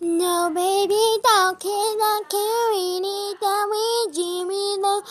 No, baby, don't care, don't care, we need that we Jimmy, no.